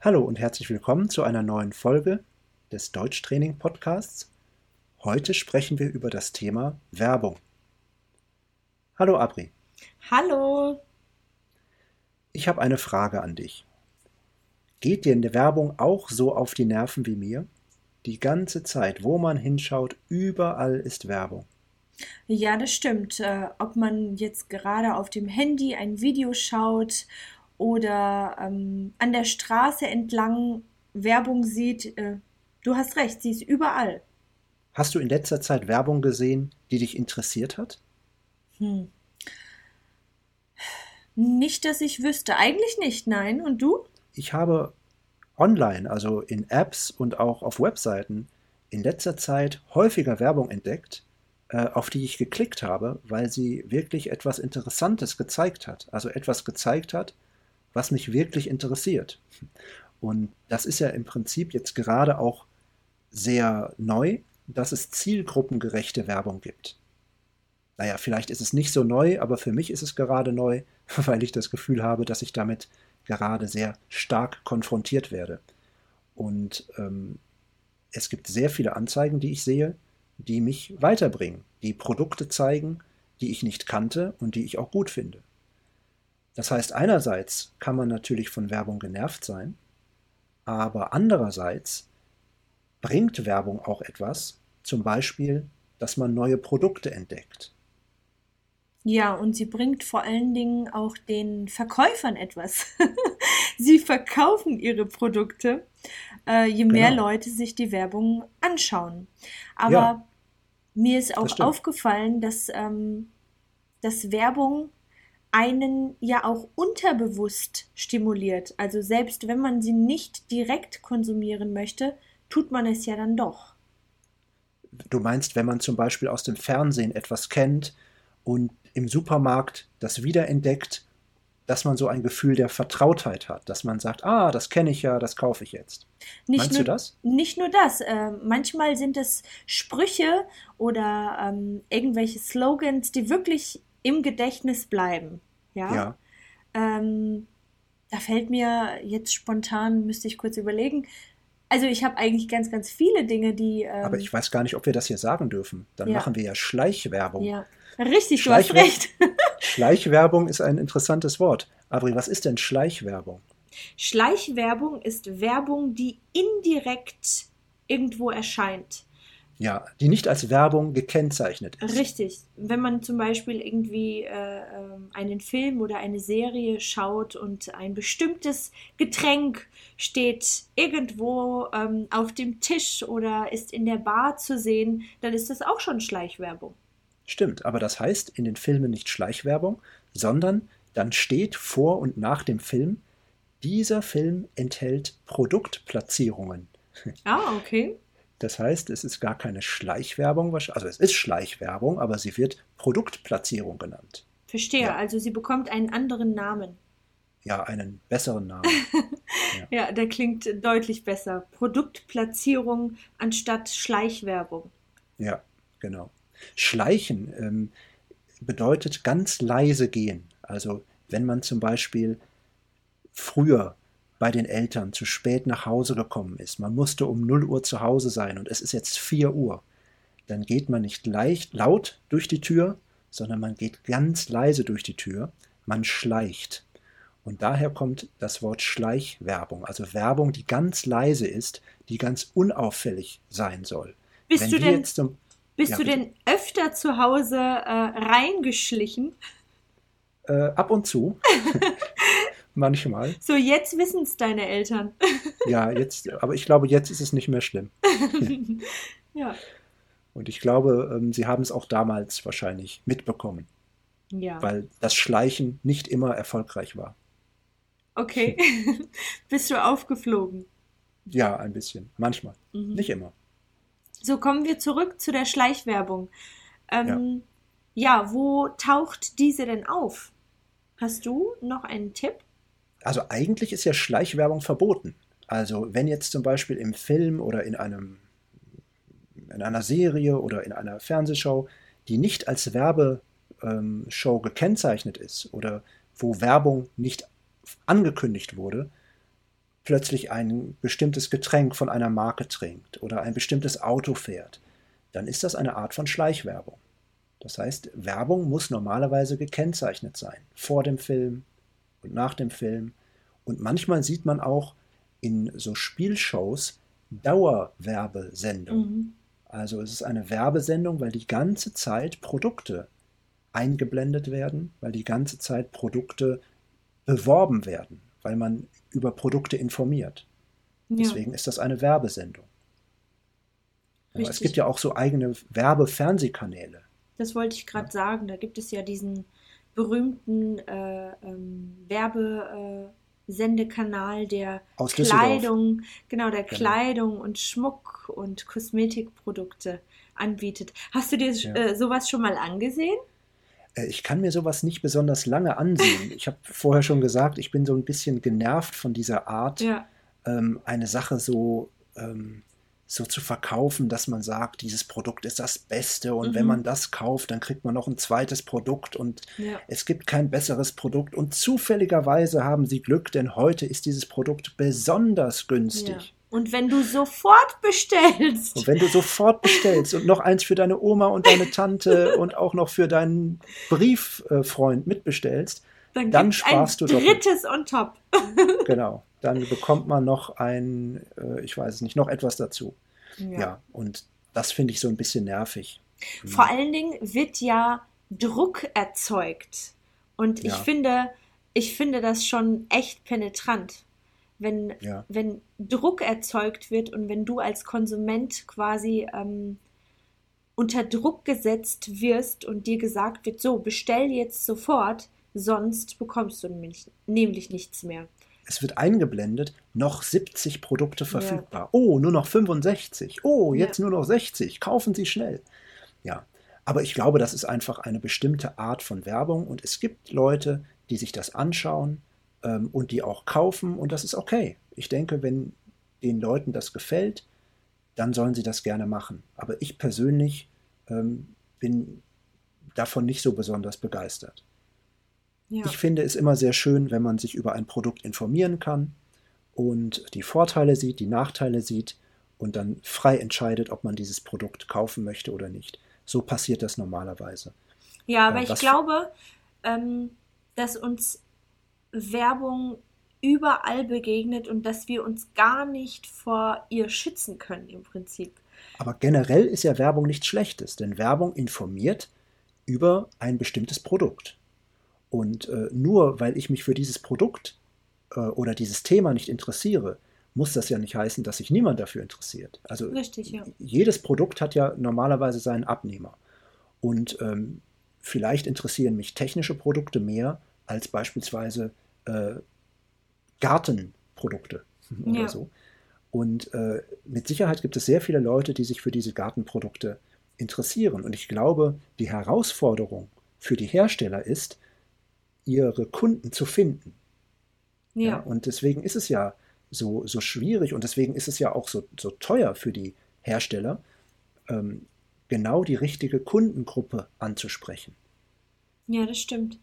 Hallo und herzlich willkommen zu einer neuen Folge des Deutschtraining Podcasts. Heute sprechen wir über das Thema Werbung. Hallo Abri. Hallo. Ich habe eine Frage an dich. Geht dir in der Werbung auch so auf die Nerven wie mir? Die ganze Zeit, wo man hinschaut, überall ist Werbung. Ja, das stimmt. Äh, ob man jetzt gerade auf dem Handy ein Video schaut oder ähm, an der Straße entlang Werbung sieht, äh, du hast recht, sie ist überall. Hast du in letzter Zeit Werbung gesehen, die dich interessiert hat? Hm. Nicht, dass ich wüsste. Eigentlich nicht, nein. Und du? Ich habe online, also in Apps und auch auf Webseiten, in letzter Zeit häufiger Werbung entdeckt, äh, auf die ich geklickt habe, weil sie wirklich etwas Interessantes gezeigt hat. Also etwas gezeigt hat, was mich wirklich interessiert. Und das ist ja im Prinzip jetzt gerade auch sehr neu, dass es zielgruppengerechte Werbung gibt. Naja, vielleicht ist es nicht so neu, aber für mich ist es gerade neu, weil ich das Gefühl habe, dass ich damit gerade sehr stark konfrontiert werde. Und ähm, es gibt sehr viele Anzeigen, die ich sehe, die mich weiterbringen, die Produkte zeigen, die ich nicht kannte und die ich auch gut finde. Das heißt, einerseits kann man natürlich von Werbung genervt sein, aber andererseits bringt Werbung auch etwas, zum Beispiel, dass man neue Produkte entdeckt. Ja, und sie bringt vor allen Dingen auch den Verkäufern etwas. sie verkaufen ihre Produkte, äh, je mehr genau. Leute sich die Werbung anschauen. Aber ja, mir ist auch aufgefallen, dass, ähm, dass Werbung einen ja auch unterbewusst stimuliert. Also selbst wenn man sie nicht direkt konsumieren möchte, tut man es ja dann doch. Du meinst, wenn man zum Beispiel aus dem Fernsehen etwas kennt und im Supermarkt das wiederentdeckt, dass man so ein Gefühl der Vertrautheit hat, dass man sagt, ah, das kenne ich ja, das kaufe ich jetzt. Nicht Meinst nur, du das? Nicht nur das. Äh, manchmal sind es Sprüche oder ähm, irgendwelche Slogans, die wirklich im Gedächtnis bleiben. Ja. ja. Ähm, da fällt mir jetzt spontan, müsste ich kurz überlegen. Also ich habe eigentlich ganz, ganz viele Dinge, die. Ähm, Aber ich weiß gar nicht, ob wir das hier sagen dürfen. Dann ja. machen wir ja Schleichwerbung. Ja. Richtig, du hast recht. Schleichwerbung ist ein interessantes Wort. Adri, was ist denn Schleichwerbung? Schleichwerbung ist Werbung, die indirekt irgendwo erscheint. Ja, die nicht als Werbung gekennzeichnet ist. Richtig. Wenn man zum Beispiel irgendwie äh, ähm, einen Film oder eine Serie schaut und ein bestimmtes Getränk steht irgendwo ähm, auf dem Tisch oder ist in der Bar zu sehen, dann ist das auch schon Schleichwerbung. Stimmt, aber das heißt in den Filmen nicht Schleichwerbung, sondern dann steht vor und nach dem Film, dieser Film enthält Produktplatzierungen. Ah, okay. Das heißt, es ist gar keine Schleichwerbung, also es ist Schleichwerbung, aber sie wird Produktplatzierung genannt. Verstehe, ja. also sie bekommt einen anderen Namen. Ja, einen besseren Namen. ja. ja, der klingt deutlich besser. Produktplatzierung anstatt Schleichwerbung. Ja, genau. Schleichen ähm, bedeutet ganz leise gehen. Also wenn man zum Beispiel früher bei den Eltern zu spät nach Hause gekommen ist, man musste um 0 Uhr zu Hause sein und es ist jetzt 4 Uhr, dann geht man nicht leicht, laut durch die Tür, sondern man geht ganz leise durch die Tür, man schleicht. Und daher kommt das Wort Schleichwerbung, also Werbung, die ganz leise ist, die ganz unauffällig sein soll. Bist Wenn du denn, zum, bist ja, du denn öfter zu Hause äh, reingeschlichen? Äh, ab und zu. manchmal. So, jetzt wissen es deine Eltern. ja, jetzt, aber ich glaube, jetzt ist es nicht mehr schlimm. ja. Und ich glaube, ähm, sie haben es auch damals wahrscheinlich mitbekommen. Ja. Weil das Schleichen nicht immer erfolgreich war. Okay. Bist du aufgeflogen? Ja, ein bisschen. Manchmal. Mhm. Nicht immer. So kommen wir zurück zu der Schleichwerbung. Ähm, ja. ja, wo taucht diese denn auf? Hast du noch einen Tipp? Also eigentlich ist ja Schleichwerbung verboten. Also wenn jetzt zum Beispiel im Film oder in einem in einer Serie oder in einer Fernsehshow, die nicht als Werbeshow ähm, gekennzeichnet ist oder wo Werbung nicht angekündigt wurde, plötzlich ein bestimmtes Getränk von einer Marke trinkt oder ein bestimmtes Auto fährt, dann ist das eine Art von Schleichwerbung. Das heißt, Werbung muss normalerweise gekennzeichnet sein, vor dem Film und nach dem Film. Und manchmal sieht man auch in so Spielshows Dauerwerbesendungen. Mhm. Also es ist eine Werbesendung, weil die ganze Zeit Produkte eingeblendet werden, weil die ganze Zeit Produkte beworben werden, weil man über Produkte informiert. Ja. Deswegen ist das eine Werbesendung. Aber es gibt ja auch so eigene Werbefernsehkanäle. Das wollte ich gerade ja. sagen. Da gibt es ja diesen berühmten äh, ähm, Werbesendekanal der Kleidung, genau, der genau. Kleidung und Schmuck und Kosmetikprodukte anbietet. Hast du dir ja. äh, sowas schon mal angesehen? Äh, ich kann mir sowas nicht besonders lange ansehen. Ich habe vorher schon gesagt, ich bin so ein bisschen genervt von dieser Art, ja. ähm, eine Sache so, ähm, so zu verkaufen, dass man sagt, dieses Produkt ist das Beste und mhm. wenn man das kauft, dann kriegt man noch ein zweites Produkt und ja. es gibt kein besseres Produkt und zufälligerweise haben sie Glück, denn heute ist dieses Produkt besonders günstig. Ja. Und wenn du sofort bestellst. Und wenn du sofort bestellst und noch eins für deine Oma und deine Tante und auch noch für deinen Brieffreund mitbestellst, dann, dann sparst du doch. Drittes on top. genau. Dann bekommt man noch ein, äh, ich weiß es nicht, noch etwas dazu. Ja, ja und das finde ich so ein bisschen nervig. Vor hm. allen Dingen wird ja Druck erzeugt. Und ich ja. finde, ich finde das schon echt penetrant wenn, ja. wenn Druck erzeugt wird und wenn du als Konsument quasi ähm, unter Druck gesetzt wirst und dir gesagt wird, so, bestell jetzt sofort, sonst bekommst du nämlich, nämlich nichts mehr. Es wird eingeblendet, noch 70 Produkte verfügbar. Ja. Oh, nur noch 65. Oh, jetzt ja. nur noch 60. Kaufen Sie schnell. Ja, aber ich glaube, das ist einfach eine bestimmte Art von Werbung und es gibt Leute, die sich das anschauen ähm, und die auch kaufen und das ist okay. Ich denke, wenn den Leuten das gefällt, dann sollen sie das gerne machen. Aber ich persönlich ähm, bin davon nicht so besonders begeistert. Ja. Ich finde es immer sehr schön, wenn man sich über ein Produkt informieren kann und die Vorteile sieht, die Nachteile sieht und dann frei entscheidet, ob man dieses Produkt kaufen möchte oder nicht. So passiert das normalerweise. Ja, aber äh, ich glaube, ähm, dass uns Werbung überall begegnet und dass wir uns gar nicht vor ihr schützen können im Prinzip. Aber generell ist ja Werbung nichts Schlechtes, denn Werbung informiert über ein bestimmtes Produkt. Und äh, nur weil ich mich für dieses Produkt äh, oder dieses Thema nicht interessiere, muss das ja nicht heißen, dass sich niemand dafür interessiert. Also Richtig, ja. jedes Produkt hat ja normalerweise seinen Abnehmer. Und ähm, vielleicht interessieren mich technische Produkte mehr als beispielsweise äh, Gartenprodukte oder ja. so. Und äh, mit Sicherheit gibt es sehr viele Leute, die sich für diese Gartenprodukte interessieren. Und ich glaube, die Herausforderung für die Hersteller ist, ihre Kunden zu finden. Ja. ja. und deswegen ist es ja so, so schwierig und deswegen ist es ja auch so, so teuer für die Hersteller, ähm, genau die richtige Kundengruppe anzusprechen. Ja, das stimmt.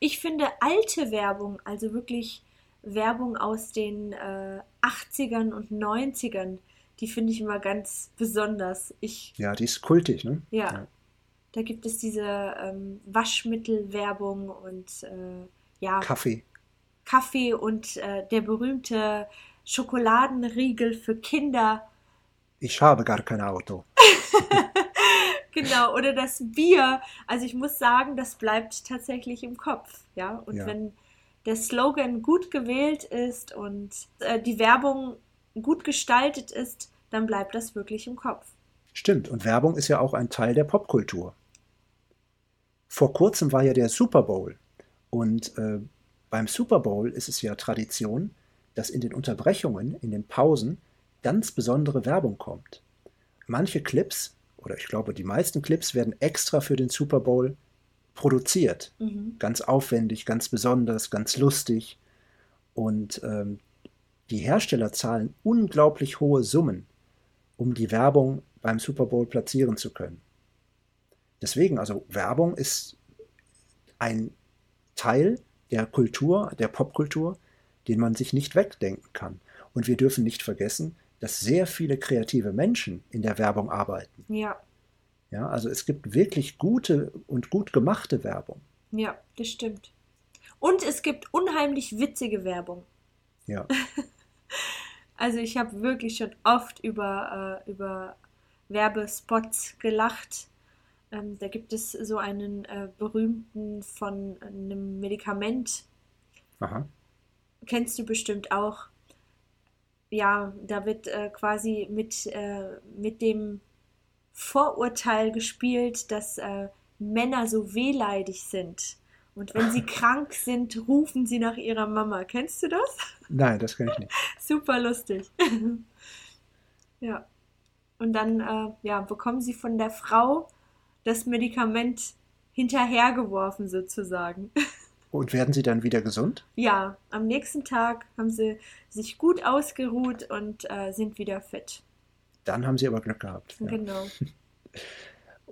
Ich finde alte Werbung, also wirklich Werbung aus den äh, 80ern und 90ern, die finde ich immer ganz besonders. Ich, ja, die ist kultig, ne? Ja. ja. Da gibt es diese ähm, Waschmittelwerbung und äh, ja. Kaffee. Kaffee und äh, der berühmte Schokoladenriegel für Kinder. Ich habe gar kein Auto. Genau, oder das Bier. Also ich muss sagen, das bleibt tatsächlich im Kopf. Ja, und ja. wenn der Slogan gut gewählt ist und äh, die Werbung gut gestaltet ist, dann bleibt das wirklich im Kopf. Stimmt, und Werbung ist ja auch ein Teil der Popkultur. Vor kurzem war ja der Super Bowl. Und äh, beim Super Bowl ist es ja Tradition, dass in den Unterbrechungen, in den Pausen, ganz besondere Werbung kommt. Manche Clips oder ich glaube, die meisten Clips werden extra für den Super Bowl produziert. Mhm. Ganz aufwendig, ganz besonders, ganz lustig. Und ähm, die Hersteller zahlen unglaublich hohe Summen, um die Werbung beim Super Bowl platzieren zu können. Deswegen, also Werbung ist ein Teil der Kultur, der Popkultur, den man sich nicht wegdenken kann. Und wir dürfen nicht vergessen, dass sehr viele kreative Menschen in der Werbung arbeiten. Ja. Ja, also es gibt wirklich gute und gut gemachte Werbung. Ja, das stimmt. Und es gibt unheimlich witzige Werbung. Ja. also ich habe wirklich schon oft über, äh, über Werbespots gelacht. Ähm, da gibt es so einen äh, berühmten von einem Medikament. Aha. Kennst du bestimmt auch. Ja, da wird äh, quasi mit, äh, mit dem Vorurteil gespielt, dass äh, Männer so wehleidig sind. Und wenn sie krank sind, rufen sie nach ihrer Mama. Kennst du das? Nein, das kenne ich nicht. Super lustig. ja. Und dann äh, ja, bekommen sie von der Frau das Medikament hinterhergeworfen sozusagen. Und werden sie dann wieder gesund? Ja, am nächsten Tag haben sie sich gut ausgeruht und äh, sind wieder fit. Dann haben sie aber Glück gehabt. Ja. Genau.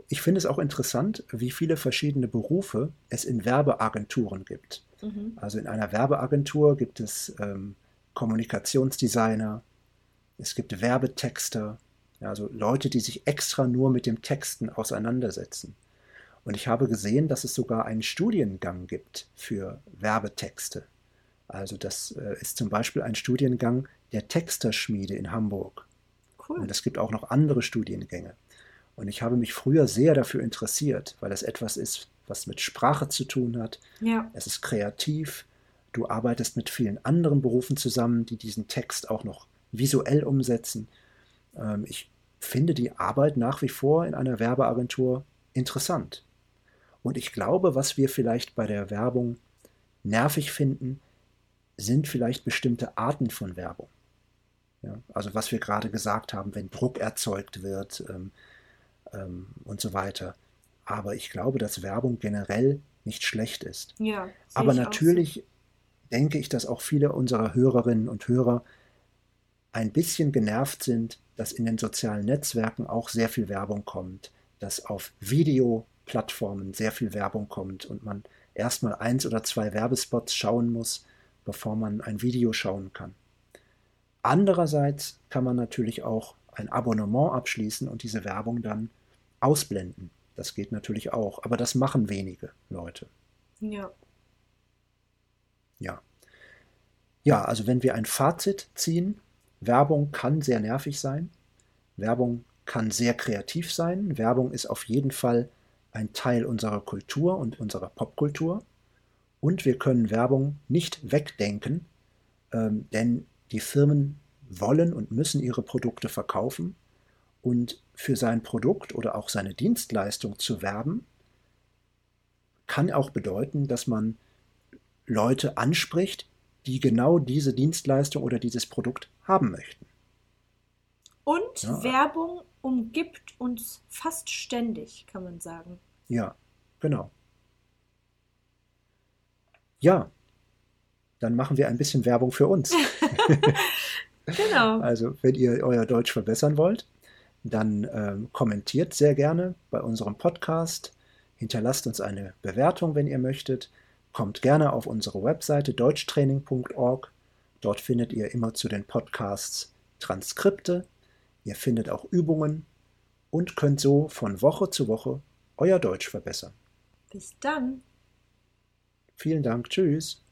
Ich finde es auch interessant, wie viele verschiedene Berufe es in Werbeagenturen gibt. Mhm. Also in einer Werbeagentur gibt es ähm, Kommunikationsdesigner, es gibt Werbetexter, also Leute, die sich extra nur mit dem Texten auseinandersetzen. Und ich habe gesehen, dass es sogar einen Studiengang gibt für Werbetexte. Also das äh, ist zum Beispiel ein Studiengang der Texterschmiede in Hamburg. Cool. Und es gibt auch noch andere Studiengänge. Und ich habe mich früher sehr dafür interessiert, weil es etwas ist, was mit Sprache zu tun hat. Ja. Es ist kreativ. Du arbeitest mit vielen anderen Berufen zusammen, die diesen Text auch noch visuell umsetzen. Ähm, ich finde die Arbeit nach wie vor in einer Werbeagentur interessant. Und ich glaube, was wir vielleicht bei der Werbung nervig finden, sind vielleicht bestimmte Arten von Werbung. Ja, also was wir gerade gesagt haben, wenn Druck erzeugt wird ähm, ähm, und so weiter. Aber ich glaube, dass Werbung generell nicht schlecht ist. Ja, Aber natürlich so. denke ich, dass auch viele unserer Hörerinnen und Hörer ein bisschen genervt sind, dass in den sozialen Netzwerken auch sehr viel Werbung kommt, dass auf Videoplattformen sehr viel Werbung kommt und man erstmal eins oder zwei Werbespots schauen muss, bevor man ein Video schauen kann. Andererseits kann man natürlich auch ein Abonnement abschließen und diese Werbung dann ausblenden. Das geht natürlich auch, aber das machen wenige Leute. Ja. Ja. Ja, also wenn wir ein Fazit ziehen, Werbung kann sehr nervig sein, Werbung kann sehr kreativ sein, Werbung ist auf jeden Fall ein Teil unserer Kultur und unserer Popkultur. Und wir können Werbung nicht wegdenken, ähm, denn die Firmen wollen und müssen ihre Produkte verkaufen. Und für sein Produkt oder auch seine Dienstleistung zu werben, kann auch bedeuten, dass man Leute anspricht, die genau diese Dienstleistung oder dieses Produkt haben möchten. Und ja. Werbung umgibt uns fast ständig, kann man sagen. Ja, genau. Ja, dann machen wir ein bisschen Werbung für uns. genau. Also, wenn ihr euer Deutsch verbessern wollt, dann ähm, kommentiert sehr gerne bei unserem Podcast, hinterlasst uns eine Bewertung, wenn ihr möchtet, kommt gerne auf unsere Webseite deutschtraining.org. Dort findet ihr immer zu den Podcasts Transkripte, ihr findet auch Übungen und könnt so von Woche zu Woche euer Deutsch verbessern. Bis dann. Vielen Dank, tschüss.